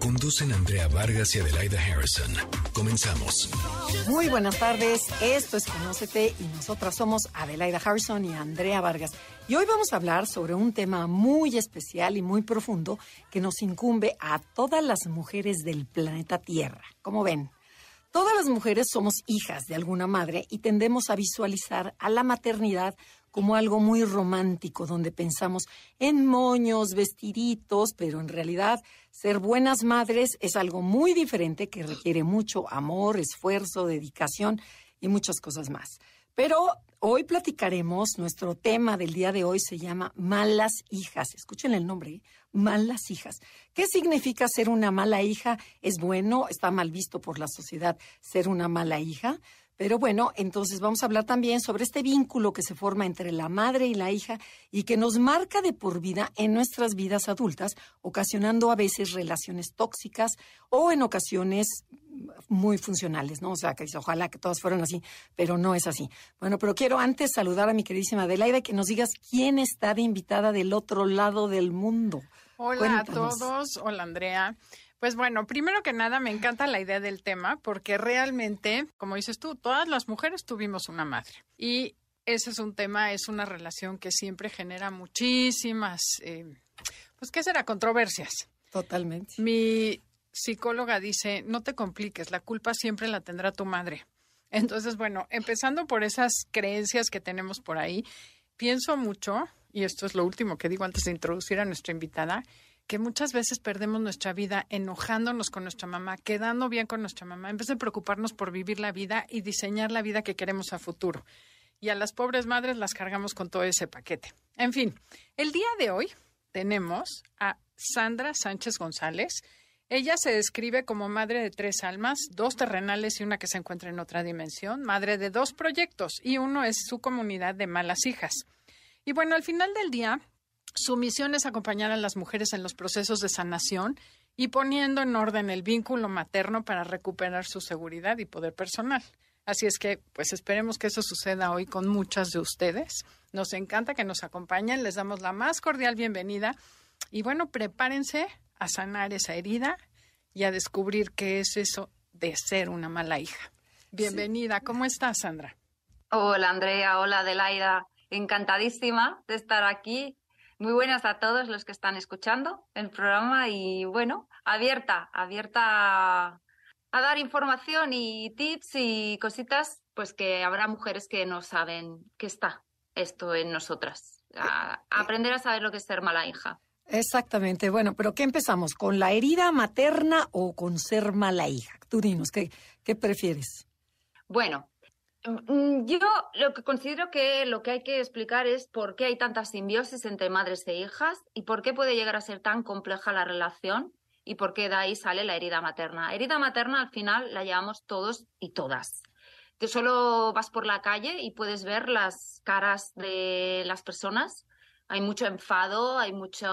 Conducen Andrea Vargas y Adelaida Harrison. Comenzamos. Muy buenas tardes, esto es Conócete y nosotras somos Adelaida Harrison y Andrea Vargas. Y hoy vamos a hablar sobre un tema muy especial y muy profundo que nos incumbe a todas las mujeres del planeta Tierra. Como ven, todas las mujeres somos hijas de alguna madre y tendemos a visualizar a la maternidad como algo muy romántico, donde pensamos en moños, vestiditos, pero en realidad ser buenas madres es algo muy diferente que requiere mucho amor, esfuerzo, dedicación y muchas cosas más. Pero hoy platicaremos, nuestro tema del día de hoy se llama malas hijas. Escuchen el nombre, ¿eh? malas hijas. ¿Qué significa ser una mala hija? ¿Es bueno? ¿Está mal visto por la sociedad ser una mala hija? Pero bueno, entonces vamos a hablar también sobre este vínculo que se forma entre la madre y la hija y que nos marca de por vida en nuestras vidas adultas, ocasionando a veces relaciones tóxicas o en ocasiones muy funcionales, ¿no? O sea, que ojalá que todas fueran así, pero no es así. Bueno, pero quiero antes saludar a mi queridísima Adelaida que nos digas quién está de invitada del otro lado del mundo. Hola a todos, hola Andrea. Pues bueno, primero que nada me encanta la idea del tema porque realmente, como dices tú, todas las mujeres tuvimos una madre. Y ese es un tema, es una relación que siempre genera muchísimas, eh, pues, ¿qué será? Controversias. Totalmente. Mi psicóloga dice, no te compliques, la culpa siempre la tendrá tu madre. Entonces, bueno, empezando por esas creencias que tenemos por ahí, pienso mucho, y esto es lo último que digo antes de introducir a nuestra invitada, que muchas veces perdemos nuestra vida enojándonos con nuestra mamá, quedando bien con nuestra mamá, en vez de preocuparnos por vivir la vida y diseñar la vida que queremos a futuro. Y a las pobres madres las cargamos con todo ese paquete. En fin, el día de hoy tenemos a Sandra Sánchez González. Ella se describe como madre de tres almas, dos terrenales y una que se encuentra en otra dimensión, madre de dos proyectos y uno es su comunidad de malas hijas. Y bueno, al final del día, su misión es acompañar a las mujeres en los procesos de sanación y poniendo en orden el vínculo materno para recuperar su seguridad y poder personal. Así es que, pues esperemos que eso suceda hoy con muchas de ustedes. Nos encanta que nos acompañen, les damos la más cordial bienvenida y bueno, prepárense a sanar esa herida y a descubrir qué es eso de ser una mala hija. Bienvenida, ¿cómo estás, Sandra? Hola, Andrea, hola, Adelaida. Encantadísima de estar aquí muy buenas a todos los que están escuchando el programa y bueno, abierta, abierta a, dar información y tips y cositas, pues que habrá mujeres que no saben que está esto en nosotras. A, aprender a saber lo que es ser mala hija. Exactamente. Bueno, pero ¿qué empezamos? ¿Con la herida materna o con ser mala hija? Tú dinos, ¿qué, qué prefieres? Bueno, yo lo que considero que lo que hay que explicar es por qué hay tanta simbiosis entre madres e hijas y por qué puede llegar a ser tan compleja la relación y por qué de ahí sale la herida materna. Herida materna al final la llevamos todos y todas. Tú solo vas por la calle y puedes ver las caras de las personas. Hay mucho enfado, hay mucho,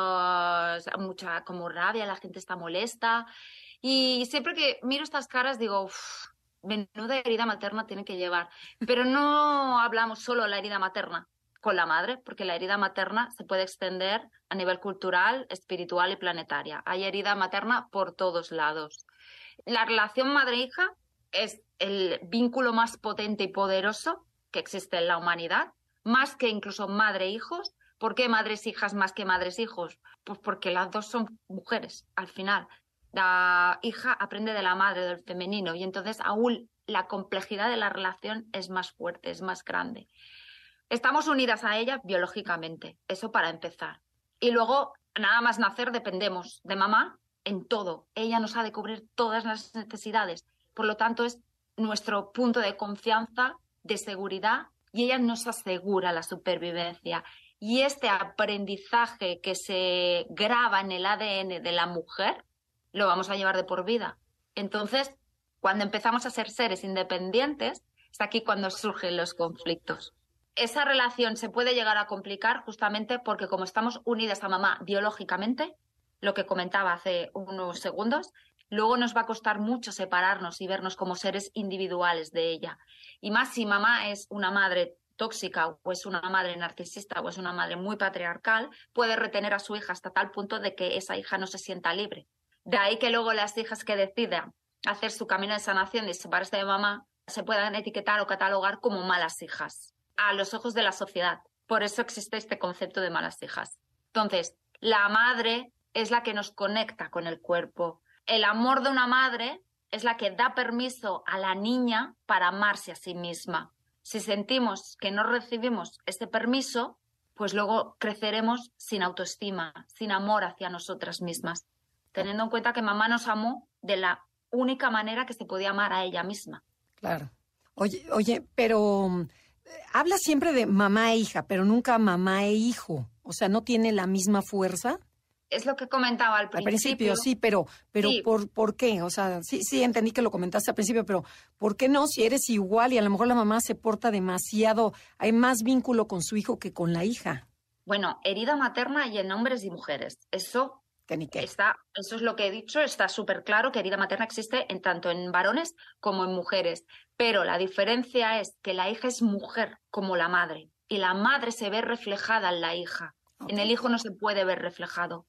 mucha como rabia, la gente está molesta. Y siempre que miro estas caras digo, menuda herida materna tiene que llevar. Pero no hablamos solo de la herida materna con la madre, porque la herida materna se puede extender a nivel cultural, espiritual y planetaria. Hay herida materna por todos lados. La relación madre-hija es el vínculo más potente y poderoso que existe en la humanidad, más que incluso madre-hijos. ¿Por qué madres-hijas más que madres-hijos? Pues porque las dos son mujeres, al final la hija aprende de la madre, del femenino, y entonces aún la complejidad de la relación es más fuerte, es más grande. Estamos unidas a ella biológicamente, eso para empezar. Y luego, nada más nacer, dependemos de mamá en todo. Ella nos ha de cubrir todas las necesidades. Por lo tanto, es nuestro punto de confianza, de seguridad, y ella nos asegura la supervivencia. Y este aprendizaje que se graba en el ADN de la mujer lo vamos a llevar de por vida. Entonces, cuando empezamos a ser seres independientes, es aquí cuando surgen los conflictos. Esa relación se puede llegar a complicar justamente porque como estamos unidas a mamá biológicamente, lo que comentaba hace unos segundos, luego nos va a costar mucho separarnos y vernos como seres individuales de ella. Y más si mamá es una madre tóxica o es una madre narcisista o es una madre muy patriarcal, puede retener a su hija hasta tal punto de que esa hija no se sienta libre. De ahí que luego las hijas que decidan hacer su camino de sanación y separarse de mamá se puedan etiquetar o catalogar como malas hijas a los ojos de la sociedad. Por eso existe este concepto de malas hijas. Entonces, la madre es la que nos conecta con el cuerpo. El amor de una madre es la que da permiso a la niña para amarse a sí misma. Si sentimos que no recibimos este permiso, pues luego creceremos sin autoestima, sin amor hacia nosotras mismas, teniendo en cuenta que mamá nos amó de la única manera que se podía amar a ella misma. Claro. Oye, oye, pero eh, habla siempre de mamá e hija, pero nunca mamá e hijo. O sea, ¿no tiene la misma fuerza? es lo que comentaba al principio. Al principio, sí, pero, pero ¿por, ¿por qué? O sea, sí, sí, entendí que lo comentaste al principio, pero ¿por qué no? Si eres igual y a lo mejor la mamá se porta demasiado, hay más vínculo con su hijo que con la hija. Bueno, herida materna y en hombres y mujeres. Eso Está, eso es lo que he dicho, está súper claro que herida materna existe en tanto en varones como en mujeres. Pero la diferencia es que la hija es mujer como la madre y la madre se ve reflejada en la hija. En el hijo no se puede ver reflejado.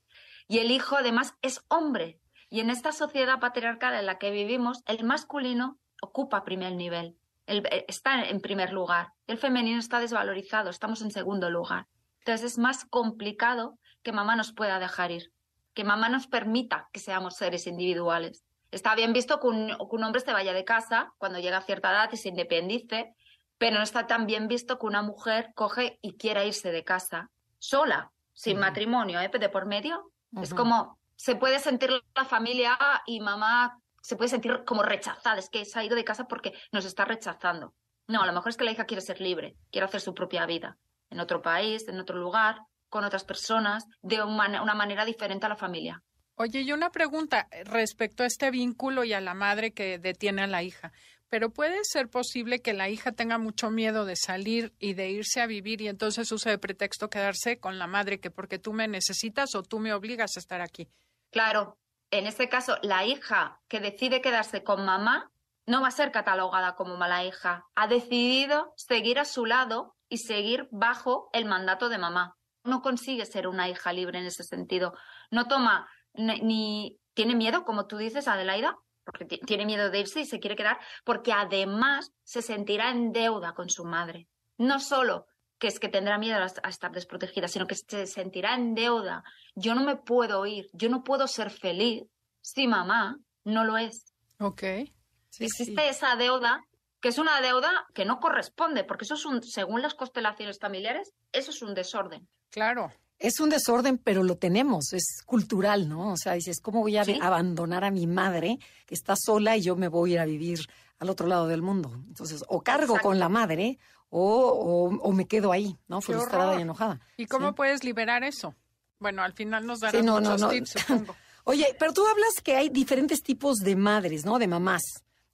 Y el hijo además es hombre. Y en esta sociedad patriarcal en la que vivimos, el masculino ocupa primer nivel, eh, está en primer lugar. El femenino está desvalorizado, estamos en segundo lugar. Entonces es más complicado que mamá nos pueda dejar ir, que mamá nos permita que seamos seres individuales. Está bien visto que un, hombre se vaya de casa cuando llega a cierta edad y se independice, pero no está tan bien visto que una mujer coge y quiera irse de casa sola, sin matrimonio, ¿eh? de por medio, es como, se puede sentir la familia y mamá se puede sentir como rechazada, es que se ha ido de casa porque nos está rechazando. No, a lo mejor es que la hija quiere ser libre, quiere hacer su propia vida, en otro país, en otro lugar, con otras personas, de una manera diferente a la familia. Oye, y una pregunta respecto a este vínculo y a la madre que detiene a la hija pero puede ser posible que la hija tenga mucho miedo de salir y de irse a vivir y entonces use de pretexto quedarse con la madre que porque tú me necesitas o tú me obligas a estar aquí. Claro, en este caso, la hija que decide quedarse con mamá no va a ser catalogada como mala hija. Ha decidido seguir a su lado y seguir bajo el mandato de mamá. No consigue ser una hija libre en ese sentido. No toma ni, tiene miedo, como tú dices, Adelaida, porque tiene miedo de irse y se quiere quedar, porque además se sentirá en deuda con su madre. No solo que es que tendrá miedo a estar desprotegida, sino que se sentirá en deuda. Yo no me puedo ir, yo no puedo ser feliz si mamá no lo es. Ok. Existe esa deuda, que es una deuda que no corresponde, porque eso es un, según las constelaciones familiares, eso es un desorden. Claro es un desorden, pero lo tenemos, es cultural, ¿no? O sea, dices, ¿cómo voy a abandonar a mi madre que está sola y yo me voy a ir a vivir al otro lado del mundo? Entonces, o cargo con la madre o, o, me quedo ahí, ¿no? Frustrada y enojada. ¿Y cómo puedes liberar eso? Bueno, al final nos darás muchos tips, supongo. Oye, pero tú hablas que hay diferentes tipos de madres, ¿no? De mamás.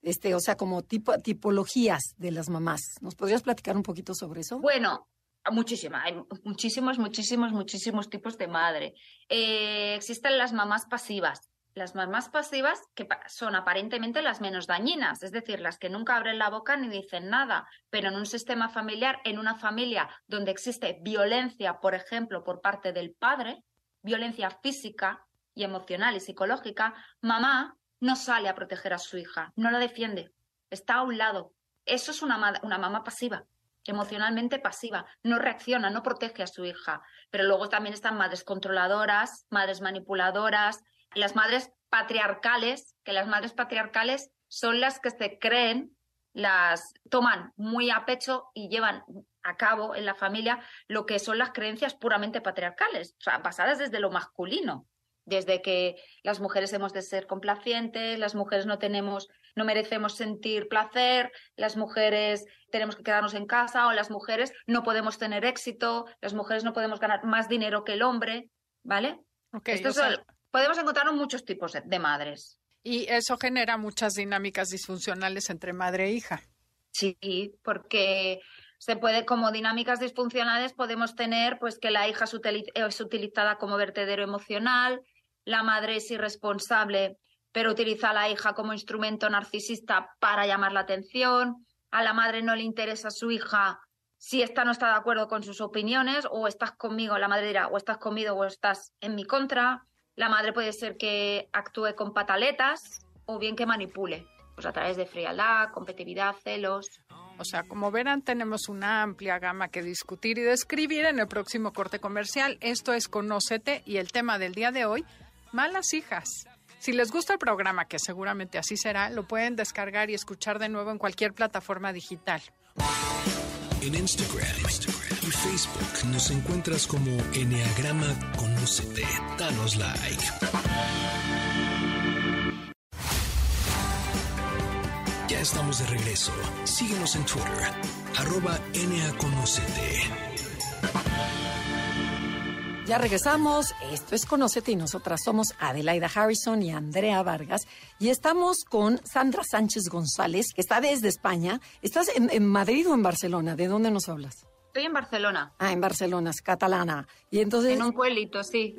Este, o sea, como tipo, tipologías de las mamás. ¿Nos podrías platicar un poquito sobre eso? Bueno, Muchísimas, hay muchísimos, muchísimos, muchísimos tipos de madre. Eh, existen las mamás pasivas. Las mamás pasivas que son aparentemente las menos dañinas, es decir, las que nunca abren la boca ni dicen nada, pero en un sistema familiar, en una familia donde existe violencia, por ejemplo, por parte del padre, violencia física y emocional y psicológica, mamá no sale a proteger a su hija, no la defiende, está a un lado. Eso es una, una mamá pasiva emocionalmente pasiva, no reacciona, no protege a su hija. Pero luego también están madres controladoras, madres manipuladoras, las madres patriarcales, que las madres patriarcales son las que se creen, las toman muy a pecho y llevan a cabo en la familia lo que son las creencias puramente patriarcales, o sea, basadas desde lo masculino desde que las mujeres hemos de ser complacientes, las mujeres no tenemos, no merecemos sentir placer, las mujeres tenemos que quedarnos en casa o las mujeres no podemos tener éxito, las mujeres no podemos ganar más dinero que el hombre, ¿vale? podemos encontrar muchos tipos de madres. Y eso genera muchas dinámicas disfuncionales entre madre e hija. Sí, porque se puede, como dinámicas disfuncionales, podemos tener pues que la hija es, utilizada como vertedero emocional, la madre es irresponsable, pero utiliza a la hija como instrumento narcisista para llamar la atención. A la madre no le interesa su hija si esta no está de acuerdo con sus opiniones, o estás conmigo, la madre dirá, o estás conmigo o estás en mi contra. La madre puede ser que actúe con pataletas o bien que manipule, pues a través de frialdad, competitividad, celos. O sea, como verán, tenemos una amplia gama que discutir y describir en el próximo corte comercial. Esto es Conócete y el tema del día de hoy, malas hijas. Si les gusta el programa, que seguramente así será, lo pueden descargar y escuchar de nuevo en cualquier plataforma digital. En Instagram, y Facebook nos encuentras como Enneagrama Conócete. Danos like. Ya estamos de regreso. Síguenos en Twitter, arroba. Ya regresamos. Esto es Conócete y nosotras somos Adelaida Harrison y Andrea Vargas. Y estamos con Sandra Sánchez González, que está desde España. ¿Estás en, en Madrid o en Barcelona? ¿De dónde nos hablas? Estoy en Barcelona. Ah, en Barcelona, es catalana. Y entonces. En un pueblito, sí.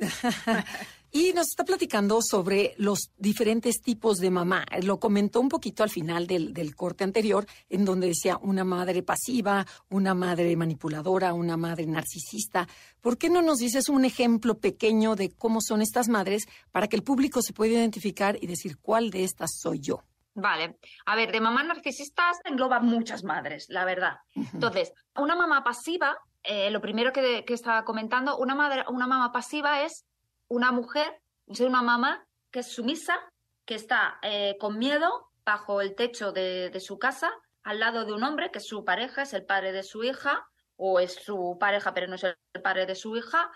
Y nos está platicando sobre los diferentes tipos de mamá. Lo comentó un poquito al final del, del, corte anterior, en donde decía una madre pasiva, una madre manipuladora, una madre narcisista. ¿Por qué no nos dices un ejemplo pequeño de cómo son estas madres para que el público se pueda identificar y decir cuál de estas soy yo? Vale. A ver, de mamás narcisistas engloba muchas madres, la verdad. Entonces, una mamá pasiva, eh, lo primero que, que, estaba comentando, una, madre, una mamá pasiva es una mujer, es una mamá que es sumisa, que está eh, con miedo bajo el techo de, de, su casa, al lado de un hombre que es su pareja, es el padre de su hija, o es su pareja pero no es el padre de su hija,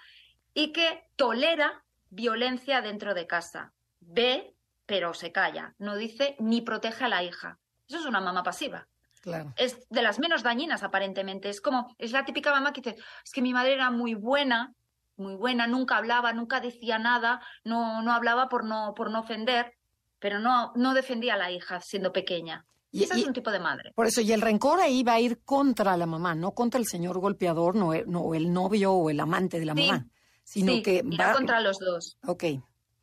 y que tolera violencia dentro de casa. Ve, pero se calla, no dice ni protege a la hija. Eso es una mamá pasiva. Claro. Es de las menos dañinas, aparentemente. Es como, es la típica mamá que dice, es que mi madre era muy buena, muy buena, nunca hablaba, nunca decía nada, no, no hablaba por no, por no ofender, pero no, no defendía a la hija siendo pequeña. Y, ese y, es un tipo de madre. Por eso, y el rencor ahí va a ir contra la mamá, no contra el señor golpeador, no, no el novio o el amante de la sí, mamá, sino sí, que va contra los dos. Ok.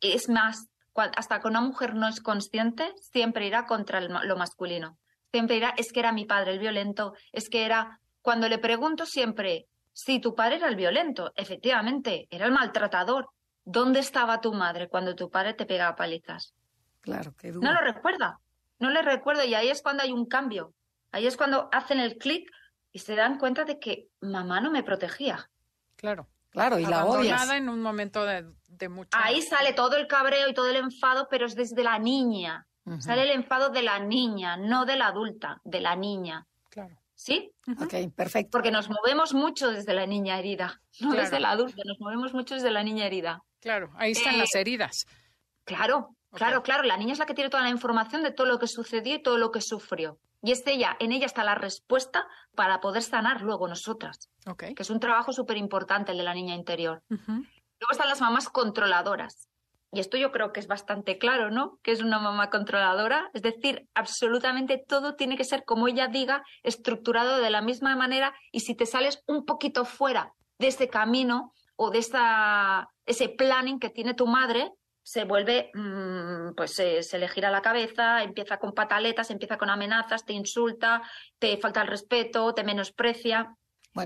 Es más, hasta que una mujer no es consciente, siempre irá contra el, lo masculino. Siempre irá, es que era mi padre el violento, es que era. Cuando le pregunto siempre, si tu padre era el violento, efectivamente, era el maltratador. ¿Dónde estaba tu madre cuando tu padre te pegaba palizas? Claro, qué duro. No lo recuerda, no le recuerdo y ahí es cuando hay un cambio. Ahí es cuando hacen el clic y se dan cuenta de que mamá no me protegía. Claro. Claro, y la odias. en un momento de, de mucho... Ahí sale todo el cabreo y todo el enfado, pero es desde la niña. Uh -huh. Sale el enfado de la niña, no de la adulta, de la niña. Claro. ¿Sí? Ok, perfecto. Porque nos movemos mucho desde la niña herida, no claro. desde la adulta, nos movemos mucho desde la niña herida. Claro, ahí están eh, las heridas. Claro, okay. claro, claro. La niña es la que tiene toda la información de todo lo que sucedió y todo lo que sufrió. Y es ella, en ella está la respuesta para poder sanar luego nosotras. Okay. Que es un trabajo súper importante el de la niña interior. Uh -huh. Luego están las mamás controladoras. Y esto yo creo que es bastante claro, ¿no? Que es una mamá controladora. Es decir, absolutamente todo tiene que ser como ella diga, estructurado de la misma manera. Y si te sales un poquito fuera de ese camino o de esa, ese planning que tiene tu madre, se vuelve, mmm, pues se, se, le gira la cabeza, empieza con pataletas, empieza con amenazas, te insulta, te falta el respeto, te menosprecia.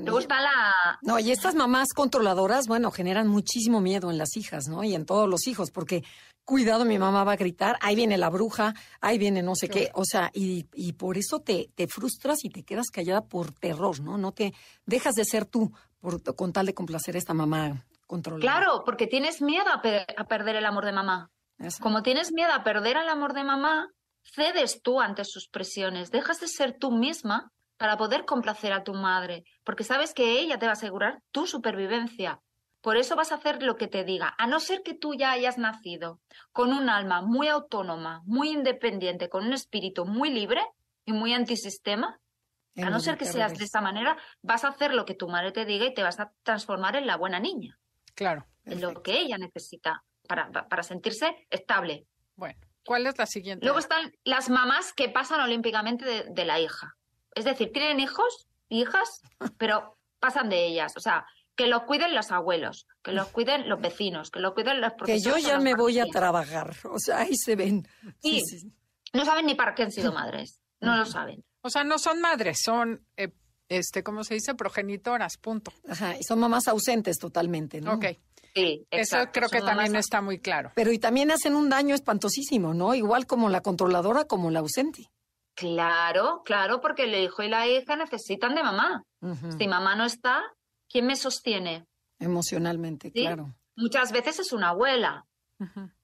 Bueno, la... No, y estas mamás controladoras, bueno, generan muchísimo miedo en las hijas, ¿no? Y en todos los hijos, porque cuidado, mi mamá va a gritar, ahí viene la bruja, ahí viene no sé qué, o sea, y, y por eso te, te frustras y te quedas callada por terror, ¿no? No te dejas de ser tú por, con tal de complacer a esta mamá controladora. Claro, porque tienes miedo a, pe a perder el amor de mamá. Eso. Como tienes miedo a perder el amor de mamá, cedes tú ante sus presiones, dejas de ser tú misma para poder complacer a tu madre, porque sabes que ella te va a asegurar tu supervivencia. Por eso vas a hacer lo que te diga, a no ser que tú ya hayas nacido con un alma muy autónoma, muy independiente, con un espíritu muy libre y muy antisistema. A no ser que seas de esta manera, vas a hacer lo que tu madre te diga y te vas a transformar en la buena niña. Claro. En lo que ella necesita para, para sentirse estable. Bueno, ¿cuál es la siguiente? Luego están las mamás que pasan olímpicamente de, de la hija. Es decir, tienen hijos, hijas, pero pasan de ellas. O sea, que lo cuiden los abuelos, que lo cuiden los vecinos, que lo cuiden los Que profesores. yo o ya los me voy a trabajar. O sea, ahí se ven. Sí. Sí, sí. No saben ni para qué han sido madres, no lo saben. O sea, no son madres, son, eh, este, ¿cómo se dice? Progenitoras, punto. Ajá, y son mamás ausentes totalmente, ¿no? Ok. Sí, Eso exacto, creo que son también mamás- está muy claro. Pero y también hacen un daño espantosísimo, ¿no? Igual como la controladora, como la ausente. Claro, claro, porque el hijo y la hija necesitan de mamá. Si mamá no está, ¿quién me sostiene? Emocionalmente, Sí. claro. Muchas veces es una abuela,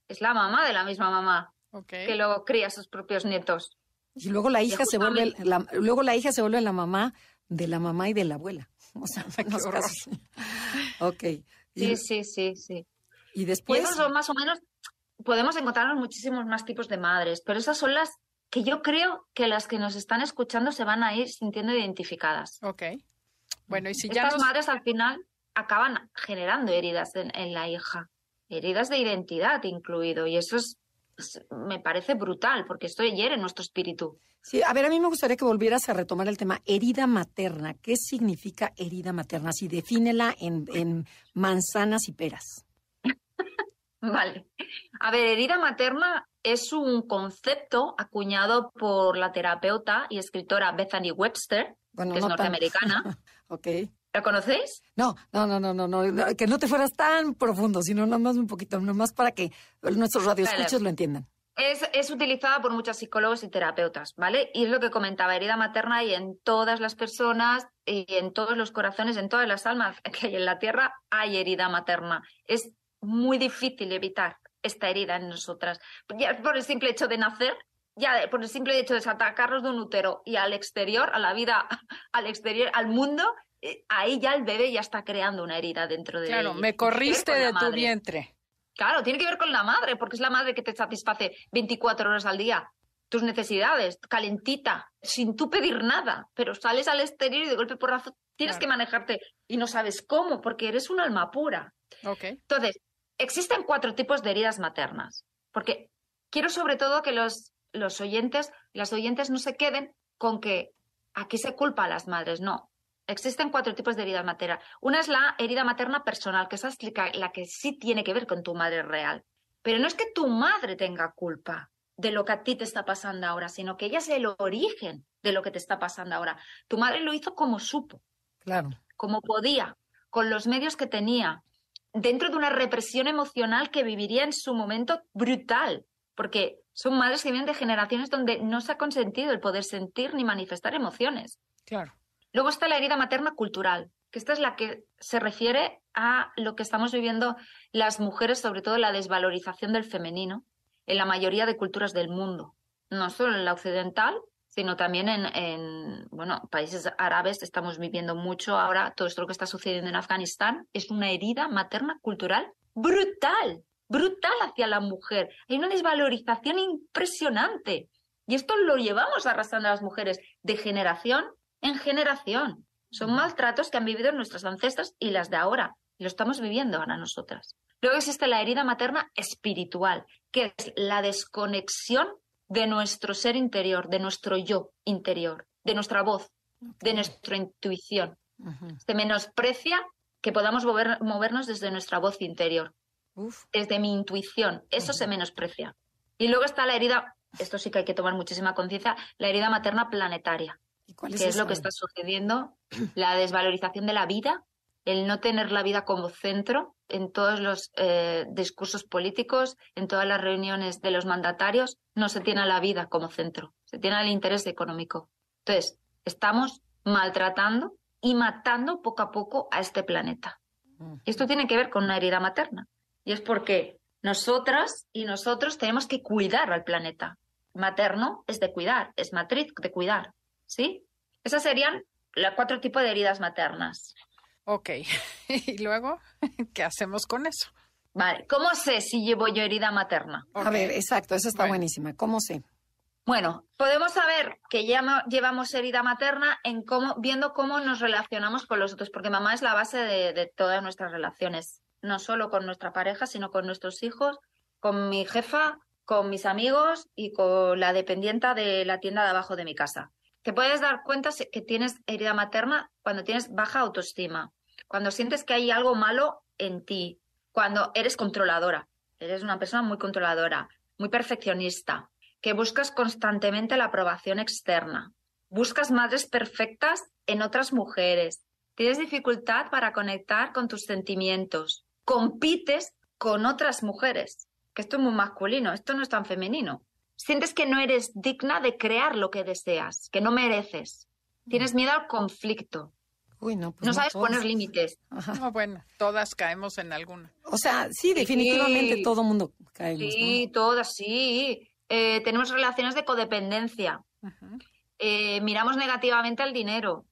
es la mamá de la misma mamá Ok. que luego cría a sus propios nietos. Y luego la hija se vuelve la, luego la hija se vuelve la mamá de la mamá y de la abuela. O sea, en horror. casos. Ok. Y, Sí, sí, sí, sí. y Y después esos son más o menos, podemos encontrarnos muchísimos más tipos de madres, pero esas son las que yo creo que las que nos están escuchando se van a ir sintiendo identificadas. Ok. Bueno, y si ya Estas nos... madres al final acaban generando heridas en, en la hija, heridas de identidad incluido, y eso es, es- me parece brutal, porque esto hiere nuestro espíritu. Sí, a ver, a mí me gustaría que volvieras a retomar el tema herida materna. ¿Qué significa herida materna? Si defínela en, en manzanas y peras. Vale. A ver, herida materna es un concepto acuñado por la terapeuta y escritora Bethany Webster, Bueno, que es tan- norteamericana. Ok. ¿La conocéis? No, no, no, no, no, no, que no te fueras tan profundo, sino nada más un poquito, nada más para que nuestros radioescuchos Vale. lo entiendan. Es, es utilizada por muchos psicólogos y terapeutas, ¿vale? Y es lo que comentaba, herida materna y en todas las personas y en todos los corazones, en todas las almas que hay en la tierra, hay herida materna. Es muy difícil evitar esta herida en nosotras. Ya por el simple hecho de nacer, ya por el simple hecho de sacarnos de un útero y al exterior, a la vida, al exterior, al mundo, eh, ahí ya el bebé ya está creando una herida dentro de Claro, me corriste de tu vientre. Claro, tiene que ver con la madre, porque es la madre que te satisface 24 horas al día. Tus necesidades, calentita, sin tú pedir nada, pero sales al exterior y de golpe porrazo tienes Claro. que manejarte y no sabes cómo, porque eres un alma pura. Ok. Entonces, existen cuatro tipos de heridas maternas, porque quiero sobre todo que los, los oyentes, las oyentes no se queden con que aquí se culpa a las madres, no. Existen cuatro tipos de heridas maternas. Una es la herida materna personal, que esa es la la que sí tiene que ver con tu madre real. Pero no es que tu madre tenga culpa de lo que a ti te está pasando ahora, sino que ella es el origen de lo que te está pasando ahora. Tu madre lo hizo como supo Claro. como podía, con los medios que tenía, dentro de una represión emocional que viviría en su momento brutal, porque son madres que vienen de generaciones donde no se ha consentido el poder sentir ni manifestar emociones. Claro. Luego está la herida materna cultural, que esta es la que se refiere a lo que estamos viviendo las mujeres, sobre todo la desvalorización del femenino en la mayoría de culturas del mundo, no solo en la occidental, sino también en, en, bueno, países árabes estamos viviendo mucho ahora todo esto que está sucediendo en Afganistán es una herida materna cultural brutal, brutal hacia la mujer. Hay una desvalorización impresionante. Y esto lo llevamos arrastrando a las mujeres de generación en generación. Son maltratos que han vivido nuestras ancestras y las de ahora. Y lo estamos viviendo ahora nosotras. Luego existe la herida materna espiritual, que es la desconexión de nuestro ser interior, de nuestro yo interior, de nuestra voz, de nuestra intuición. Se menosprecia que podamos mover- movernos desde nuestra voz interior, Uf. desde mi intuición. Eso se menosprecia. Y luego está la herida, esto sí que hay que tomar muchísima conciencia, la herida materna planetaria ¿Y cuál que es, es lo que está sucediendo, la desvalorización de la vida, el no tener la vida como centro en todos los eh, discursos políticos, en todas las reuniones de los mandatarios, no se tiene a la vida como centro, se tiene al interés económico. Entonces, estamos maltratando y matando poco a poco a este planeta. Y esto tiene que ver con una herida materna. Y es porque nosotras y nosotros tenemos que cuidar al planeta. Materno es de cuidar, es matriz de cuidar. ¿Sí? Esas serían los cuatro tipos de heridas maternas. Ok. y luego, ¿qué hacemos con eso? Vale, ¿cómo sé si llevo yo herida materna? A ver, exacto, esa está Bueno. buenísima. ¿Cómo sé? Bueno, podemos saber que ya mo- llevamos herida materna en cómo, viendo cómo nos relacionamos con los otros, porque mamá es la base de, de todas nuestras relaciones, no solo con nuestra pareja, sino con nuestros hijos, con mi jefa, con mis amigos y con la dependienta de la tienda de abajo de mi casa. Te puedes dar cuenta que tienes herida materna cuando tienes baja autoestima, cuando sientes que hay algo malo en ti, cuando eres controladora, eres una persona muy controladora, muy perfeccionista, que buscas constantemente la aprobación externa, buscas madres perfectas en otras mujeres, tienes dificultad para conectar con tus sentimientos, compites con otras mujeres, que esto es muy masculino, esto no es tan femenino. Sientes que no eres digna de crear lo que deseas, que no mereces. Tienes miedo al conflicto. Uy, no, pues no, sabes poner límites. No, bueno, todas caemos en alguna. O sea, sí, definitivamente Sí. todo mundo caemos, Sí, todas, sí. Eh, tenemos relaciones de codependencia. Eh, miramos negativamente al dinero.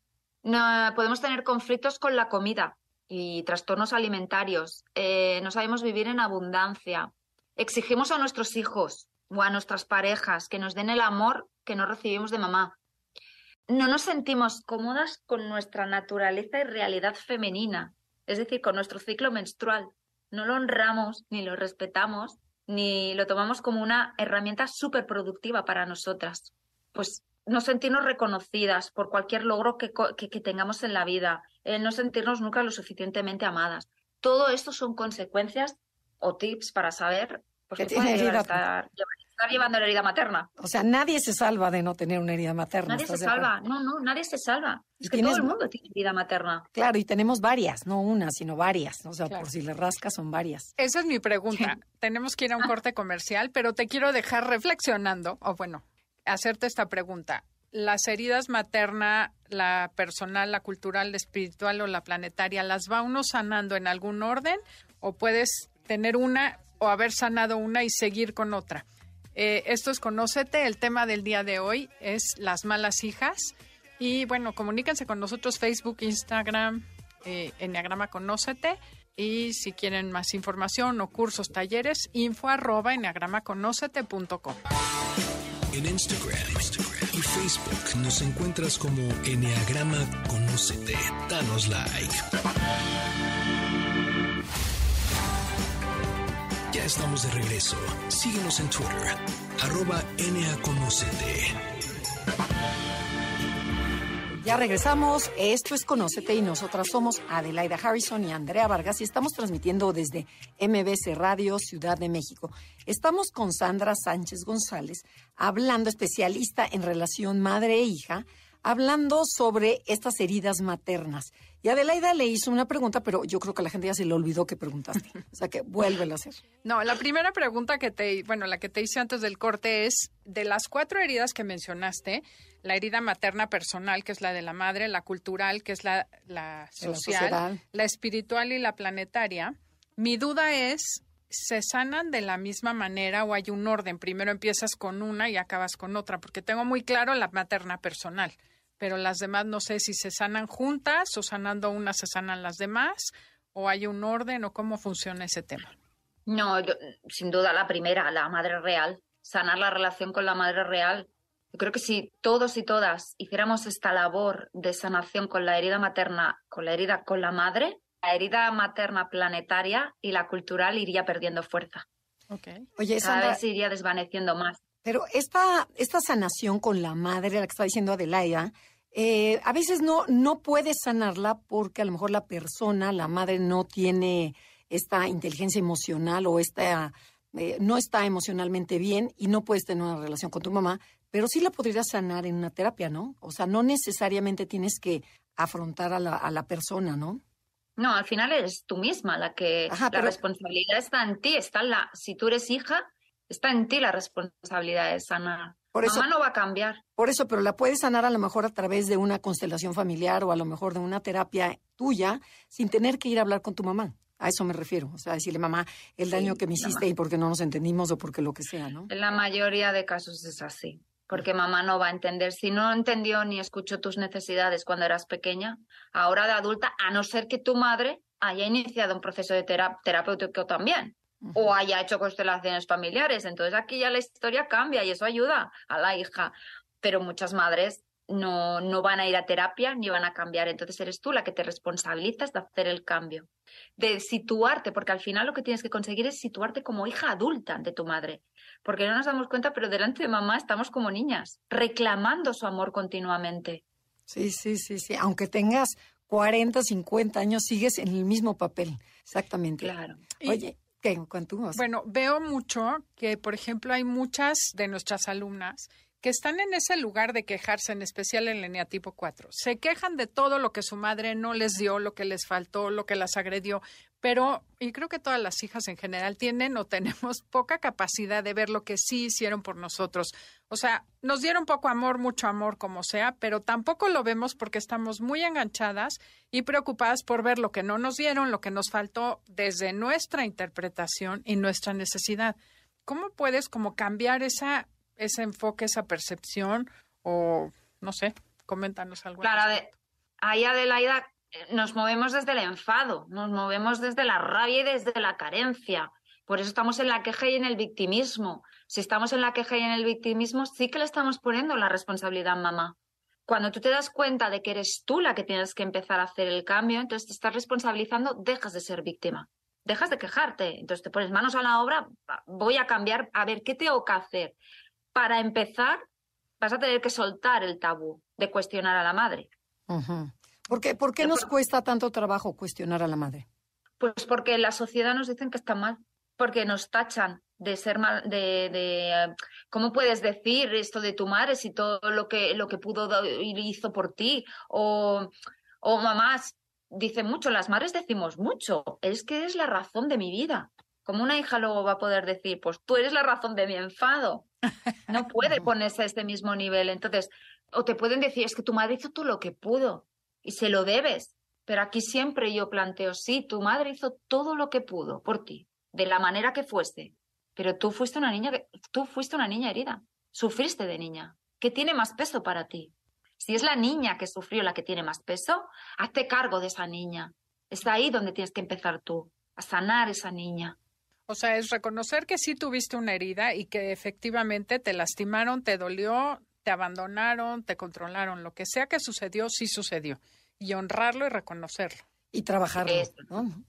No, podemos tener conflictos con la comida y trastornos alimentarios. Eh, no sabemos vivir en abundancia. Exigimos a nuestros hijos o a nuestras parejas que nos den el amor que no recibimos de mamá. No nos sentimos cómodas con nuestra naturaleza y realidad femenina, es decir, con nuestro ciclo menstrual. No lo honramos ni lo respetamos ni lo tomamos como una herramienta súper productiva para nosotras. Pues no sentirnos reconocidas por cualquier logro que, que- que tengamos en la vida, el no sentirnos nunca lo suficientemente amadas. Todo esto son consecuencias o tips para saber pues, Que puede a estar, llevar- estar llevando la herida materna. O sea, nadie se salva de no tener una herida materna. Nadie se salva, no, no, nadie se salva. Es que tienes todo el mu- mundo tiene herida materna. Claro, y tenemos varias, no una, sino varias. O sea, Claro. por si le rascas son varias. Esa es mi pregunta. Tenemos que ir a un corte comercial, pero te quiero dejar reflexionando, o bueno, hacerte esta pregunta. ¿Las heridas materna, la personal, la cultural, la espiritual o la planetaria, las va uno sanando en algún orden? ¿O puedes tener una o haber sanado una y seguir con otra? Eh, esto es Conócete. El tema del día de hoy es las malas hijas. Y bueno, comuníquense con nosotros Facebook, Instagram, eh, Enneagrama Conócete. Y si quieren más información o cursos, talleres, info arroba enneagramaconócete.com. En Instagram, y Facebook nos encuentras como Enneagrama Conócete. Danos like. Estamos de regreso. Síguenos en Twitter, arroba NAConócete. Ya regresamos. Esto es Conócete y nosotras somos Adelaida Harrison y Andrea Vargas y estamos transmitiendo desde MBC Radio Ciudad de México. Estamos con Sandra Sánchez González, hablando, especialista en relación madre e hija, hablando sobre estas heridas maternas. Y Adelaida le hizo una pregunta, pero yo creo que la gente ya se le olvidó que preguntaste. O sea que vuélvela a hacer. No, la primera pregunta que te, bueno, la que te hice antes del corte es, de las cuatro heridas que mencionaste, la herida materna personal, que es la de la madre, la cultural, que es la, la social, la espiritual y la planetaria, mi duda es, ¿se sanan de la misma manera o hay un orden? Primero empiezas con una y acabas con otra, porque tengo muy claro la materna personal, pero las demás no sé si se sanan juntas o sanando una se sanan las demás, o hay un orden o cómo funciona ese tema. No, yo- sin duda la primera, la madre real, sanar la relación con la madre real. Yo creo que si todos y todas hiciéramos esta labor de sanación con la herida materna, con la herida con la madre, la herida materna planetaria y la cultural iría perdiendo fuerza. Okay. Oye, Cada Sandra, vez se iría desvaneciendo más. Pero esta, esta sanación con la madre, la que está diciendo Adelaida, eh, a veces no, no puedes sanarla porque a lo mejor la persona, la madre, no tiene esta inteligencia emocional o esta, eh, no está emocionalmente bien y no puedes tener una relación con tu mamá, pero sí la podrías sanar en una terapia, ¿no? O sea, no necesariamente tienes que afrontar a la, a la persona, ¿no? No, al final eres tú misma la que Ajá, la pero- responsabilidad está en ti, está en la si tú eres hija, está en ti la responsabilidad de sanar. Por eso- Mamá no va a cambiar. Por eso, pero la puedes sanar a lo mejor a través de una constelación familiar o a lo mejor de una terapia tuya sin tener que ir a hablar con tu mamá. A eso me refiero. O sea, decirle, mamá, el daño que me mamá. hiciste y porque no nos entendimos o porque lo que sea, ¿no? En la mayoría de casos es así, porque mamá no va a entender. Si no entendió ni escuchó tus necesidades cuando eras pequeña, ahora de adulta, a no ser que tu madre haya iniciado un proceso de tera- terapéutico también, o haya hecho constelaciones familiares. Entonces aquí ya la historia cambia y eso ayuda a la hija. Pero muchas madres no, no van a ir a terapia ni van a cambiar. Entonces eres tú la que te responsabilizas de hacer el cambio, de situarte, porque al final lo que tienes que conseguir es situarte como hija adulta de tu madre. Porque no nos damos cuenta, pero delante de mamá estamos como niñas, reclamando su amor continuamente. Sí, sí, sí, sí. Aunque tengas 40, 50 años sigues en el mismo papel. Exactamente. Claro. Oye, Bueno, veo mucho que, por ejemplo, hay muchas de nuestras alumnas que están en ese lugar de quejarse, en especial en línea tipo 4. Se quejan de todo lo que su madre no les dio, lo que les faltó, lo que las agredió, pero, y creo que todas las hijas en general tienen o tenemos poca capacidad de ver lo que sí hicieron por nosotros. O sea, nos dieron poco amor, mucho amor, como sea, pero tampoco lo vemos porque estamos muy enganchadas y preocupadas por ver lo que no nos dieron, lo que nos faltó desde nuestra interpretación y nuestra necesidad. ¿Cómo puedes como cambiar esa ese enfoque, esa percepción o no sé, coméntanos algo. Claro, de, ahí Adelaida eh, nos movemos desde el enfado, nos movemos desde la rabia y desde la carencia. Por eso estamos en la queja y en el victimismo. Si estamos en la queja y en el victimismo, sí que le estamos poniendo la responsabilidad a mamá. Cuando tú te das cuenta de que eres tú la que tienes que empezar a hacer el cambio, entonces te estás responsabilizando, dejas de ser víctima, dejas de quejarte. Entonces te pones manos a la obra, voy a cambiar, a ver qué tengo que hacer para empezar, vas a tener que soltar el tabú de cuestionar a la madre. ¿Por qué, ¿Por qué nos cuesta tanto trabajo cuestionar a la madre? Pues porque la sociedad nos dicen que está mal, porque nos tachan de ser mal, de, de, cómo puedes decir esto de tu madre si todo lo que lo que pudo y hizo por ti o o mamás dicen mucho, las madres decimos mucho, es que es la razón de mi vida. Como una hija luego va a poder decir, pues tú eres la razón de mi enfado. No puede ponerse a este mismo nivel. Entonces, o te pueden decir, es que tu madre hizo todo lo que pudo y se lo debes. Pero aquí siempre yo planteo, sí, tu madre hizo todo lo que pudo por ti, de la manera que fuese. Pero tú fuiste una niña, tú fuiste una niña herida, sufriste de niña. ¿Qué tiene más peso para ti? Si es la niña que sufrió la que tiene más peso, hazte cargo de esa niña. Es ahí donde tienes que empezar tú, a sanar esa niña. O sea, es reconocer que sí tuviste una herida y que efectivamente te lastimaron, te dolió, te abandonaron, te controlaron, lo que sea que sucedió, sí sucedió. Y honrarlo y reconocerlo. Y trabajarlo, ¿no?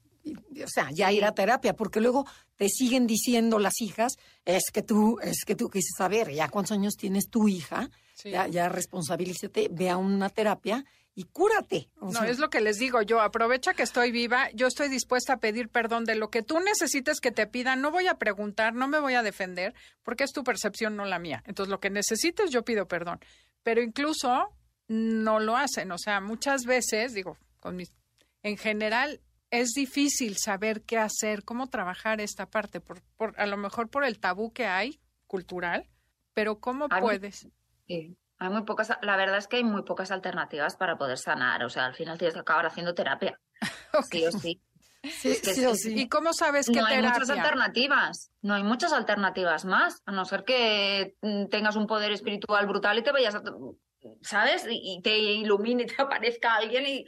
o sea, ya ir a terapia, porque luego te siguen diciendo las hijas, es que tú, es que tú quieres saber, ya cuántos años tienes tu hija, ya, ya responsabilízate, ve a una terapia y cúrate. no, es lo que les digo yo, aprovecha que estoy viva, yo estoy dispuesta a pedir perdón de lo que tú necesites que te pidan, no voy a preguntar, no me voy a defender, porque es tu percepción, no la mía. Entonces, lo que necesites, yo pido perdón. Pero incluso no lo hacen, o sea, muchas veces, digo, con mis, en general es difícil saber qué hacer, cómo trabajar esta parte, por, por a lo mejor por el tabú que hay cultural, pero ¿cómo puedes? Sí. Hay muy pocas, la verdad es que hay muy pocas alternativas para poder sanar. O sea, al final tienes que acabar haciendo terapia. Sí o sí. Sí, sí, o sí. ¿Y cómo sabes que no hay muchas alternativas? No hay muchas alternativas más, a no ser que mm, tengas un poder espiritual brutal y te vayas a, ¿sabes? Y te ilumine y te aparezca alguien y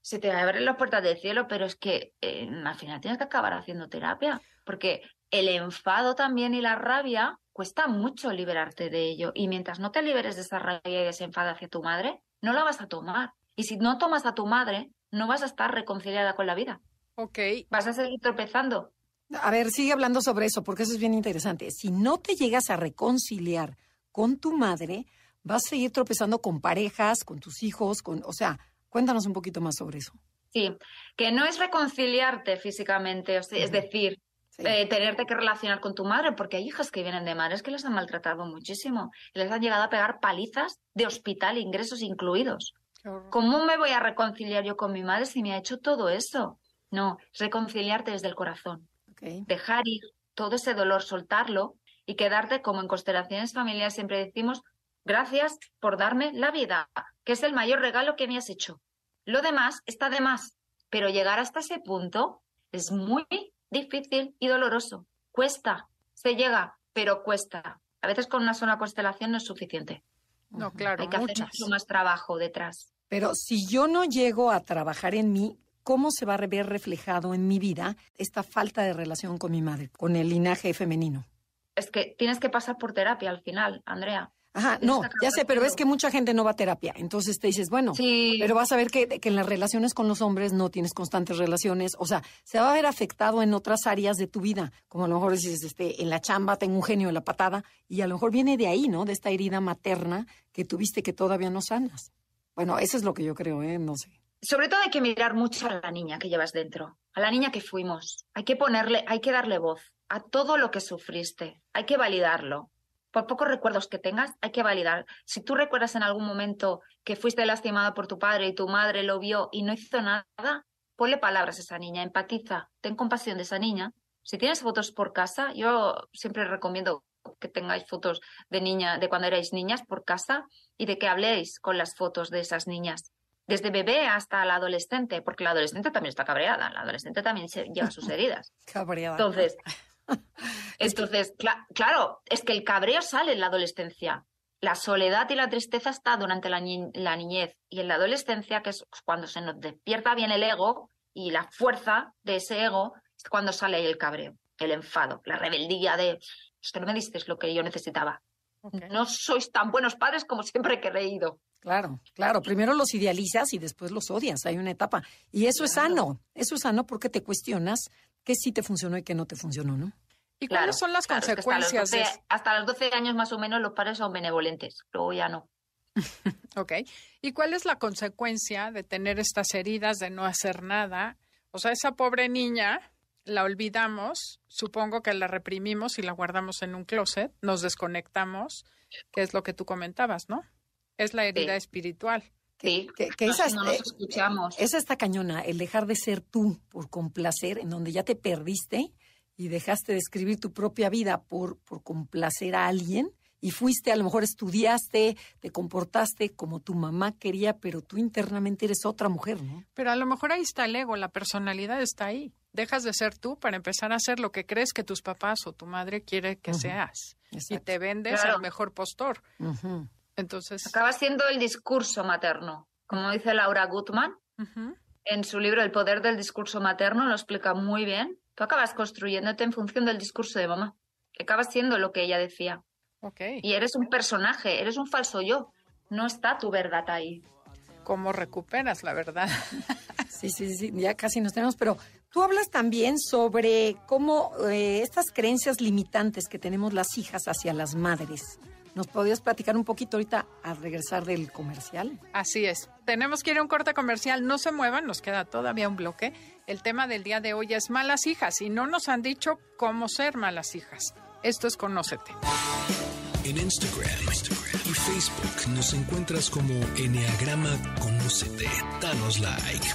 se te abren las puertas del cielo, pero es que eh, al final tienes que acabar haciendo terapia, porque el enfado también y la rabia cuesta mucho liberarte de ello. Y mientras no te liberes de esa rabia y de ese enfado hacia tu madre, no la vas a tomar. Y si no tomas a tu madre, no vas a estar reconciliada con la vida. Ok. Vas a seguir tropezando. A ver, sigue hablando sobre eso, porque eso es bien interesante. Si no te llegas a reconciliar con tu madre, vas a seguir tropezando con parejas, con tus hijos, con, o sea, cuéntanos un poquito más sobre eso. Sí, que no es reconciliarte físicamente, es decir, eh, tenerte que relacionar con tu madre, porque hay hijas que vienen de madres que les han maltratado muchísimo y les han llegado a pegar palizas de hospital, ingresos incluidos. ¿Cómo me voy a reconciliar yo con mi madre si me ha hecho todo eso? No, reconciliarte desde el corazón. Dejar ir todo ese dolor, soltarlo y quedarte como en constelaciones familiares siempre decimos, gracias por darme la vida, que es el mayor regalo que me has hecho. Lo demás está de más, pero llegar hasta ese punto es muy difícil y doloroso. Cuesta, se llega, pero cuesta. A veces con una sola constelación no es suficiente. No, claro, hay que hacer mucho más trabajo detrás. Pero si yo no llego a trabajar en mí, ¿cómo se va a ver reflejado en mi vida esta falta de relación con mi madre, con el linaje femenino? Es que tienes que pasar por terapia al final, Andrea. Ajá, no, ya sé, pero es que mucha gente no va a terapia. Entonces te dices, bueno, pero vas a ver que, que, en las relaciones con los hombres no tienes constantes relaciones. O sea, se va a ver afectado en otras áreas de tu vida. Como a lo mejor dices, este, en la chamba tengo un genio en la patada. Y a lo mejor viene de ahí, ¿no? De esta herida materna que tuviste que todavía no sanas. Bueno, eso es lo que yo creo, ¿eh? No sé. sobre todo hay que mirar mucho a la niña que llevas dentro, a la niña que fuimos. Hay que ponerle, hay que darle voz a todo lo que sufriste. Hay que validarlo. Por pocos recuerdos que tengas, hay que validar. Si tú recuerdas en algún momento que fuiste lastimada por tu padre y tu madre lo vio y no hizo nada, ponle palabras a esa niña, empatiza, ten compasión de esa niña. Si tienes fotos por casa, yo siempre recomiendo que tengáis fotos de niña, de cuando erais niñas por casa y de que habléis con las fotos de esas niñas. Desde bebé hasta la adolescente, porque la adolescente también está cabreada, la adolescente también se lleva sus heridas. Cabreada. Entonces, entonces claro, es que el cabreo sale en la adolescencia. La soledad y la tristeza está durante la, la niñez y en la adolescencia, que es cuando se nos despierta bien el ego y la fuerza de ese ego, es cuando sale ahí el cabreo, el enfado, la rebeldía de es que no me diste lo que yo necesitaba. No sois tan buenos padres como siempre he creído. Claro, claro. Primero los idealizas y después los odias. Hay una etapa. Y eso es sano. Eso es sano porque te cuestionas qué sí te funcionó y qué no te funcionó, ¿no? ¿Y cuáles son las consecuencias? hasta, los 12, años más o menos los padres son benevolentes, luego ya no. ok. ¿Y cuál es la consecuencia de tener estas heridas, de no hacer nada? O sea, esa pobre niña la olvidamos, supongo que la reprimimos y la guardamos en un closet, nos desconectamos, que es lo que tú comentabas, ¿no? Es la herida espiritual. Sí, que, esa, no nos escuchamos. Esa está cañona, el dejar de ser tú por complacer, en donde ya te perdiste y dejaste de escribir tu propia vida por, por complacer a alguien y fuiste, a lo mejor estudiaste, te comportaste como tu mamá quería, pero tú internamente eres otra mujer, ¿no? Pero a lo mejor ahí está el ego, la personalidad está ahí. Dejas de ser tú para empezar a ser lo que crees que tus papás o tu madre quiere que seas. Y te vendes al mejor postor. Entonces. Acaba siendo el discurso materno. Como dice Laura Gutman en su libro El poder del discurso materno, lo explica muy bien. Tú acabas construyéndote en función del discurso de mamá. Acabas siendo lo que ella decía. Y eres un personaje, eres un falso yo. No está tu verdad ahí. ¿Cómo recuperas la verdad? sí, sí, sí, ya casi nos tenemos, pero tú hablas también sobre cómo eh, estas creencias limitantes que tenemos las hijas hacia las madres. ¿Nos podías platicar un poquito ahorita al regresar del comercial? Así es. Tenemos que ir a un corte comercial. No se muevan, nos queda todavía un bloque. El tema del día de hoy es malas hijas y no nos han dicho cómo ser malas hijas. Esto es Conócete. En Instagram, y Facebook nos encuentras como Enneagrama Conócete. Danos like.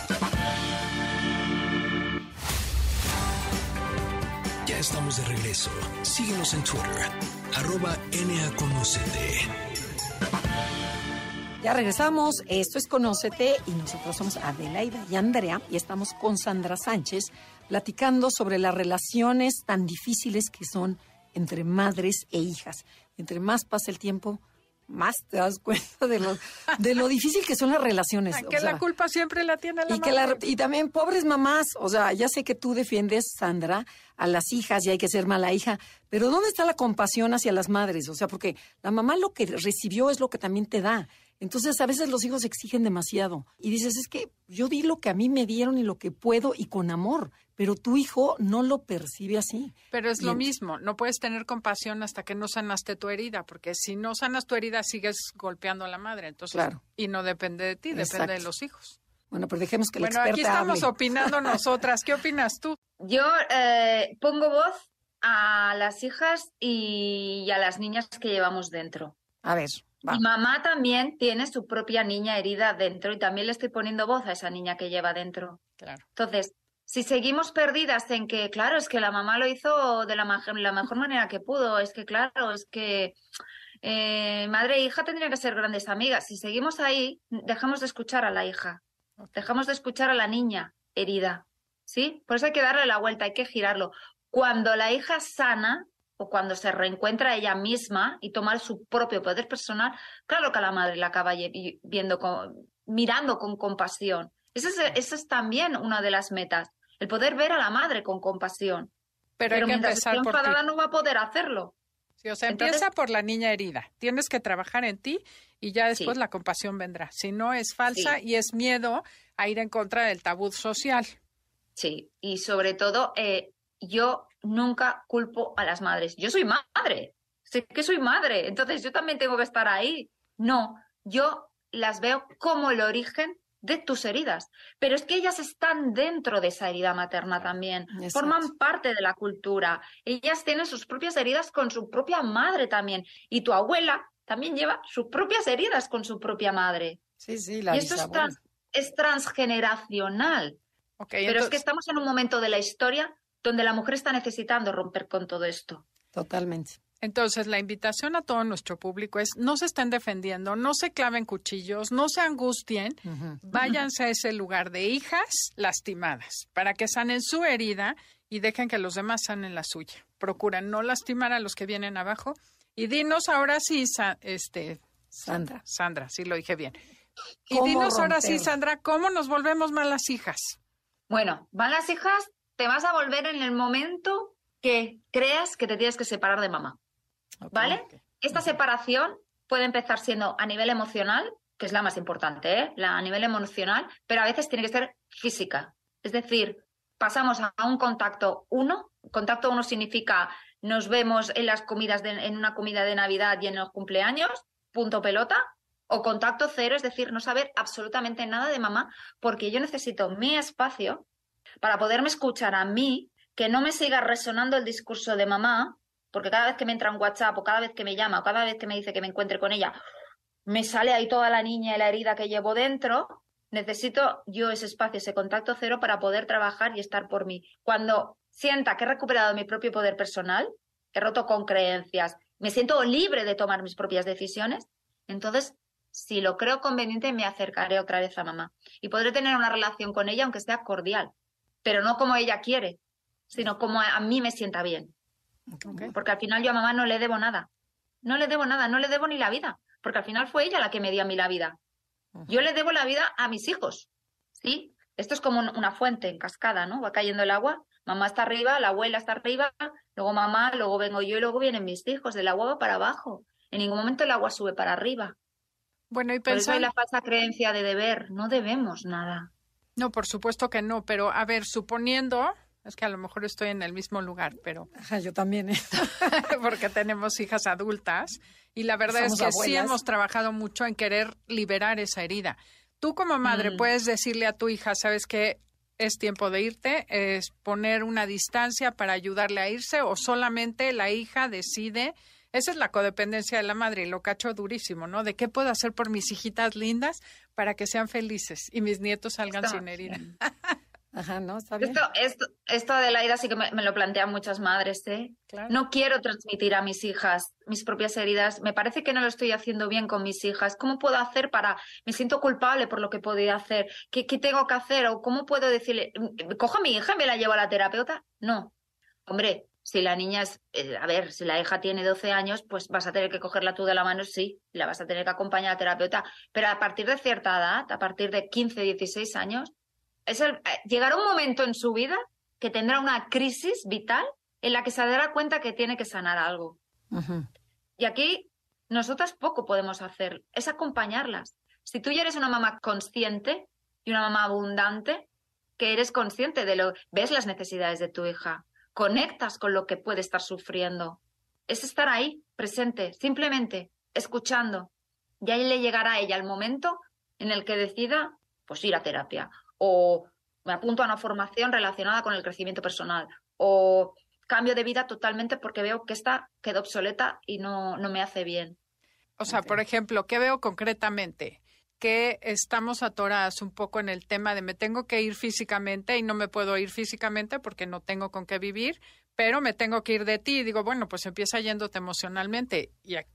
Ya estamos de regreso. Síguenos en Twitter, arroba Conocete. Ya regresamos, esto es Conócete y nosotros somos Adelaida y Andrea y estamos con Sandra Sánchez platicando sobre las relaciones tan difíciles que son entre madres e hijas. Entre más pasa el tiempo, más te das cuenta de lo, de lo difícil que son las relaciones. que la culpa siempre la tiene la y madre. y también pobres mamás, o sea, ya sé que tú defiendes, Sandra, a las hijas y hay que ser mala hija, pero ¿dónde está la compasión hacia las madres? O sea, porque la mamá lo que recibió es lo que también te da. Entonces, a veces los hijos exigen demasiado y dices, es que yo di lo que a mí me dieron y lo que puedo y con amor, pero tu hijo no lo percibe así. Pero es lo mismo, no puedes tener compasión hasta que no sanaste tu herida, porque si no sanas tu herida sigues golpeando a la madre, entonces claro. y no depende de ti, depende de los hijos. Bueno, pero dejemos que la bueno, aquí estamos opinando nosotras. ¿Qué opinas tú? Yo eh, pongo voz a las hijas y a las niñas que llevamos dentro. A ver. Mi mamá también tiene su propia niña herida dentro y también le estoy poniendo voz a esa niña que lleva dentro. Claro. Entonces, si seguimos perdidas en que, claro, es que la mamá lo hizo de la, mejor manera que pudo, es que, claro, es que eh, madre e hija tendrían que ser grandes amigas. Si seguimos ahí, dejamos de escuchar a la hija, dejamos de escuchar a la niña herida. ¿Sí? Por eso hay que darle la vuelta, hay que girarlo. Cuando la hija sana, o cuando se reencuentra ella misma y toma su propio poder personal, claro que a la madre la acaba viendo mirando con compasión. Esa es, también una de las metas, el poder ver a la madre con compasión. Pero, hay que empezar por no va a poder hacerlo. Sí, o sea, empieza por la niña herida. Tienes que trabajar en ti y ya después la compasión vendrá. Si no es falsa y es miedo a ir en contra del tabú social. Sí, y sobre todo eh, yo nunca culpo a las madres. Yo soy madre, sé que soy madre, entonces yo también tengo que estar ahí. No, yo las veo como el origen de tus heridas. Pero es que ellas están dentro de esa herida materna también, Exacto. forman parte de la cultura. Ellas tienen sus propias heridas con su propia madre también. Y tu abuela también lleva sus propias heridas con su propia madre. Sí, sí, la y esto es, bisabuela. trans- es transgeneracional. Ok, Pero es que estamos en un momento de la historia donde la mujer está necesitando romper con todo esto. Totalmente. Entonces, la invitación a todo nuestro público es no se estén defendiendo, no se claven cuchillos, no se angustien, váyanse a ese lugar de hijas lastimadas para que sanen su herida y dejen que los demás sanen la suya. Procuran no lastimar a los que vienen abajo. Y dinos ahora sí, Sa- este, Sandra. Sandra, sí lo dije bien. Y ¿Cómo dinos ahora sí? Sandra, ¿cómo nos volvemos malas hijas? Bueno, van las hijas, te vas a volver en el momento que creas que te tienes que separar de mamá. ¿Vale? Esta separación puede empezar siendo a nivel emocional, que es la más importante, ¿eh? la, a nivel emocional, pero a veces tiene que ser física. Es decir, pasamos a un contacto uno. Contacto uno significa nos vemos en las comidas de- en una comida de Navidad y en los cumpleaños, punto pelota. O contacto cero, es decir, no saber absolutamente nada de mamá, porque yo necesito mi espacio para poderme escuchar a mí, que no me siga resonando el discurso de mamá, porque cada vez que me entra un WhatsApp o cada vez que me llama o cada vez que me dice que me encuentre con ella, me sale ahí toda la niña y la herida que llevo dentro. Necesito yo ese espacio, ese contacto cero para poder trabajar y estar por mí. Cuando sienta que he recuperado mi propio poder personal, he roto con creencias, me siento libre de tomar mis propias decisiones, entonces, si lo creo conveniente, me acercaré otra vez a mamá y podré tener una relación con ella, aunque sea cordial, pero no como ella quiere, sino como a mí me sienta bien. Porque al final yo a mamá no le debo nada. No le debo nada, no le debo ni la vida. Porque al final fue ella la que me dio a mí la vida. Yo le debo la vida a mis hijos. ¿Sí? Esto es como un- una fuente en cascada, ¿no? Va cayendo el agua. Mamá está arriba, la abuela está arriba, luego mamá, luego vengo yo y luego vienen mis hijos. Del agua va para abajo. En ningún momento el agua sube para arriba. Bueno, y Por eso hay la falsa creencia de deber. No debemos nada. No, por supuesto que no, pero a ver, suponiendo, es que a lo mejor estoy en el mismo lugar, pero Ajá, yo también. ¿eh? porque tenemos hijas adultas y la verdad Somos es que sí hemos trabajado mucho en querer liberar esa herida. Tú como madre Mm. puedes decirle a tu hija, ¿sabes qué? Es tiempo de irte, es poner una distancia para ayudarle a irse o solamente la hija decide. Esa es la codependencia de la madre y lo cacho durísimo, ¿no? De qué puedo hacer por mis hijitas lindas para que sean felices y mis nietos salgan sin herida. Ajá, ¿no? Está bien. Esto, esto, esto de la ira sí que me, me lo plantean muchas madres, ¿eh? Claro. No quiero transmitir a mis hijas mis propias heridas. Me parece que no lo estoy haciendo bien con mis hijas. ¿Cómo puedo hacer para... Me siento culpable por lo que podía hacer. ¿Qué, qué tengo que hacer? ¿O cómo puedo decirle... "Mm, Cojo a mi hija y me la llevo a la terapeuta? No. Hombre, si la niña es... eh, a ver, si la hija tiene 12 años, pues vas a tener que cogerla tú de la mano, sí. La vas a tener que acompañar a la terapeuta. Pero a partir de cierta edad, a partir de 15, 16 años, es el- eh, llegará un momento en su vida que tendrá una crisis vital en la que se dará cuenta que tiene que sanar algo. Y aquí nosotras poco podemos hacer, es acompañarlas. Si tú ya eres una mamá consciente y una mamá abundante, que eres consciente de lo, ves las necesidades de tu hija, conectas con lo que puede estar sufriendo. Es estar ahí, presente, simplemente escuchando. Y ahí le llegará a ella el momento en el que decida, pues ir a terapia, o me apunto a una formación relacionada con el crecimiento personal, o cambio de vida totalmente porque veo que esta quedó obsoleta y no, no me hace bien. O sea, por ejemplo, ¿qué veo concretamente? Que estamos atoradas un poco en el tema de me tengo que ir físicamente y no me puedo ir físicamente porque no tengo con qué vivir, pero me tengo que ir de ti. Y digo, bueno, pues empieza yéndote emocionalmente. Y en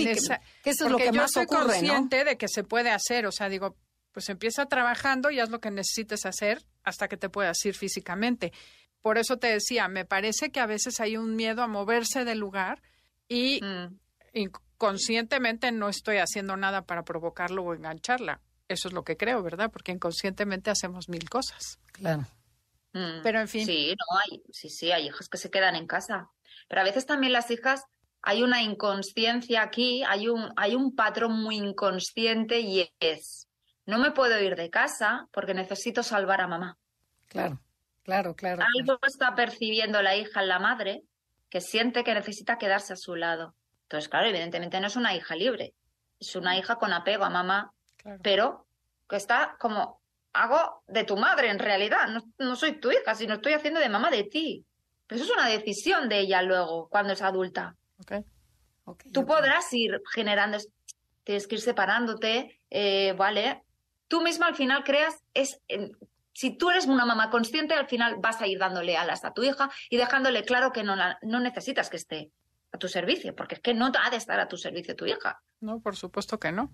Sí, esa, que eso es lo porque que yo más soy ocurre, ¿no? consciente de que se puede hacer. O sea, digo, pues empieza trabajando y haz lo que necesites hacer hasta que te puedas ir físicamente. Por eso te decía, me parece que a veces hay un miedo a moverse del lugar y Mm. inconscientemente no estoy haciendo nada para provocarlo o engancharla. Eso es lo que creo, ¿verdad? Porque inconscientemente hacemos mil cosas. Claro. Mm. Pero, en fin. Sí, no hay, sí, sí, hay hijas que se quedan en casa. Pero a veces también las hijas, hay una inconsciencia aquí, hay un, hay un patrón muy inconsciente y es, no me puedo ir de casa porque necesito salvar a mamá. Claro, claro, claro. claro. Algo está percibiendo la hija en la madre que siente que necesita quedarse a su lado. Entonces, claro, evidentemente no es una hija libre, es una hija con apego a mamá, Claro. pero que está como hago de tu madre en realidad, no, no soy tu hija, sino estoy haciendo de mamá de ti. Pero eso es una decisión de ella luego, cuando es adulta. Ok. Ok, Tú podrás ir generando, tienes que ir separándote, eh, ¿vale? Tú misma al final creas, es, eh, si tú eres una mamá consciente, al final vas a ir dándole alas a tu hija y dejándole claro que no, la- no necesitas que esté a tu servicio, porque es que no ha de estar a tu servicio tu hija. No, por supuesto que no.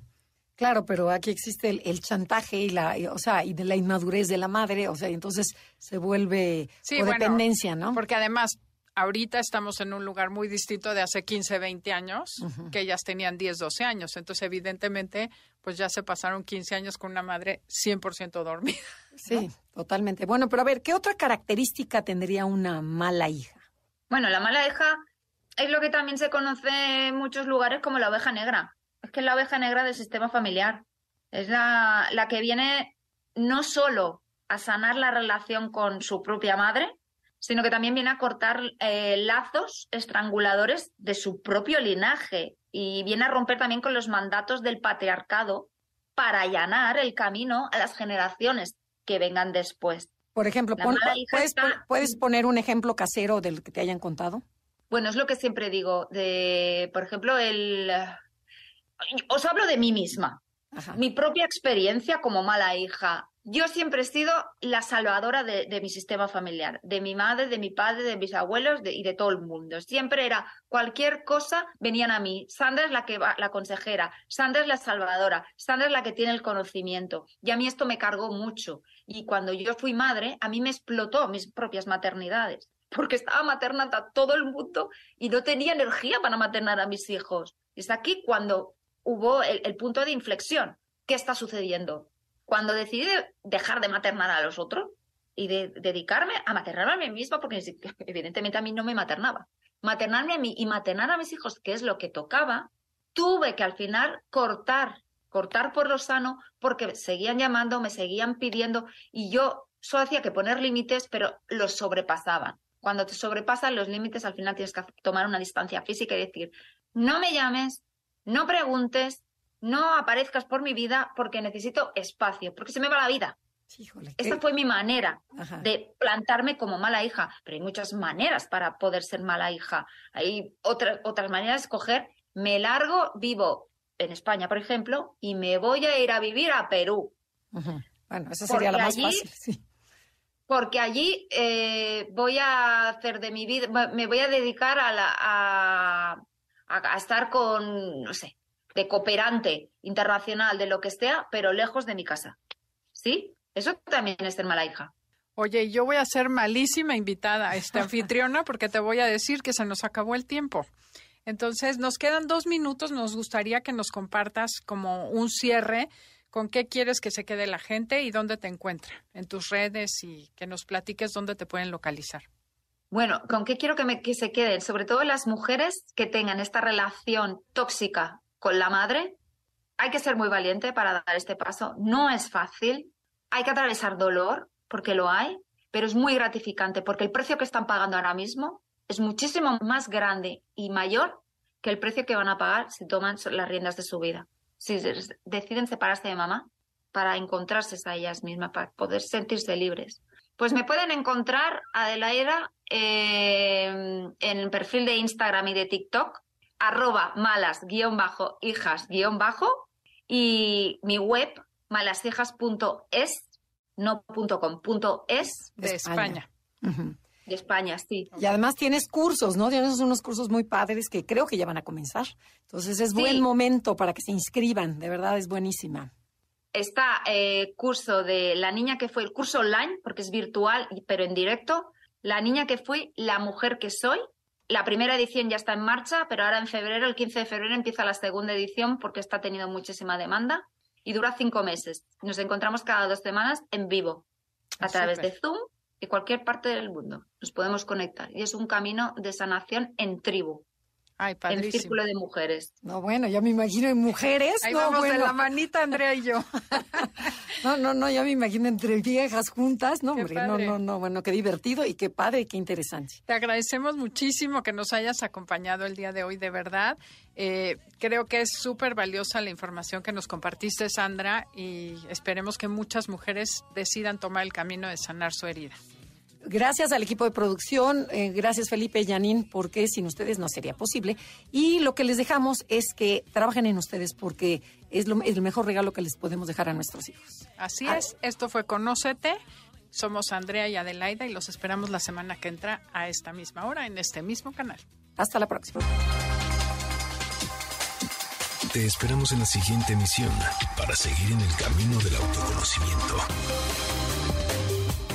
Claro, pero aquí existe el, el chantaje y la, y, o sea, y de la inmadurez de la madre, o sea, y entonces se vuelve Sí, bueno, ¿no? Porque además, ahorita estamos en un lugar muy distinto de hace 15, 20 años, que ellas tenían 10, 12 años. Entonces, evidentemente, pues ya se pasaron 15 años con una madre 100% dormida. Sí, totalmente. Bueno, pero a ver, ¿qué otra característica tendría una mala hija? Bueno, la mala hija es lo que también se conoce en muchos lugares como la oveja negra. Es que es la oveja negra del sistema familiar. Es la, la que viene no solo a sanar la relación con su propia madre, sino que también viene a cortar eh, lazos estranguladores de su propio linaje y viene a romper también con los mandatos del patriarcado para allanar el camino a las generaciones que vengan después. Por ejemplo, pon- ¿puedes, está- ¿puedes poner un ejemplo casero del que te hayan contado? Bueno, es lo que siempre digo, de, por ejemplo, el... Os hablo de mí misma, Mi propia experiencia como mala hija. Yo siempre he sido la salvadora de, mi sistema familiar, de mi madre, de mi padre, de mis abuelos y de todo el mundo. Siempre era cualquier cosa, venían a mí. Sandra es la que va, la consejera, Sandra es la salvadora, Sandra es la que tiene el conocimiento. Y a mí esto me cargó mucho. Y cuando yo fui madre, a mí me explotó mis propias maternidades, porque estaba maternando a todo el mundo y no tenía energía para maternar a mis hijos. Es aquí cuando hubo el, punto de inflexión. ¿Qué está sucediendo? Cuando decidí de- dejar de maternar a los otros y de dedicarme a maternarme a mí misma, porque evidentemente a mí no me maternaba, maternarme a mí y maternar a mis hijos, que es lo que tocaba, tuve que al final cortar, cortar por lo sano, porque seguían llamando, me seguían pidiendo y yo solo hacía que poner límites, pero los sobrepasaban. Cuando te sobrepasan los límites, al final tienes que tomar una distancia física y decir, no me llames, no preguntes, no aparezcas por mi vida porque necesito espacio, porque se me va la vida. Híjole. Esta fue mi manera Ajá. de plantarme como mala hija, pero hay muchas maneras para poder ser mala hija. Hay otras otras maneras de escoger. Me largo, vivo en España, por ejemplo, y me voy a ir a vivir a Perú. Bueno, esa sería la Porque más allí- fácil, sí. porque allí eh, voy a hacer de mi vida, me voy a dedicar a, la, a, a- a estar con, no sé, de cooperante internacional, de lo que sea, pero lejos de mi casa. ¿Sí? Eso también es ser mala hija. Oye, yo voy a ser malísima invitada a esta anfitriona porque te voy a decir que se nos acabó el tiempo. Entonces, nos quedan dos minutos. Nos gustaría que nos compartas como un cierre con qué quieres que se quede la gente y dónde te encuentra en tus redes y que nos platiques dónde te pueden localizar. Bueno, ¿con qué quiero que, me, que se queden? Sobre todo las mujeres que tengan esta relación tóxica con la madre. Hay que ser muy valiente para dar este paso. No es fácil. Hay que atravesar dolor, porque lo hay, pero es muy gratificante, porque el precio que están pagando ahora mismo es muchísimo más grande y mayor que el precio que van a pagar si toman las riendas de su vida. Si deciden separarse de mamá para encontrarse a ellas mismas, para poder sentirse libres. Pues me pueden encontrar, Adelaida, eh, en el perfil de Instagram y de TikTok, arroba malas-hijas-bajo, y mi web, malashijas.es, no punto .com, punto .es, De España. De España, sí. Y además tienes cursos, ¿no? Tienes unos cursos muy padres que creo que ya van a comenzar. Entonces es Sí. buen momento para que se inscriban, de verdad es buenísima. Está eh, curso de la niña que fue, el curso online, porque es virtual, pero en directo, la niña que fui, la mujer que soy. La primera edición ya está en marcha, pero ahora en febrero, el 15 de febrero, empieza la segunda edición porque está teniendo muchísima demanda y dura cinco meses. Nos encontramos cada dos semanas en vivo, a Ah, través de Zoom y cualquier parte del mundo. Nos podemos conectar y es un camino de sanación en tribu. Ay, el círculo de mujeres. No, bueno, ya me imagino en mujeres. Ahí no, vamos bueno. de la manita, Andrea y yo. no, no, no, ya me imagino entre viejas juntas. No, Qué hombre, no, padre. no, no. Bueno, qué divertido y qué padre y qué interesante. Te agradecemos muchísimo que nos hayas acompañado el día de hoy, de verdad. Eh, creo que es súper valiosa la información que nos compartiste, Sandra, y esperemos que muchas mujeres decidan tomar el camino de sanar su herida. Gracias al equipo de producción, eh, gracias Felipe y Janine, porque sin ustedes no sería posible. Y lo que les dejamos es que trabajen en ustedes porque es lo- el mejor regalo que les podemos dejar a nuestros hijos. Así Ah. es, esto fue Conócete. Somos Andrea y Adelaida y los esperamos la semana que entra a esta misma hora en este mismo canal. Hasta la próxima. Te esperamos en la siguiente emisión para seguir en el camino del autoconocimiento.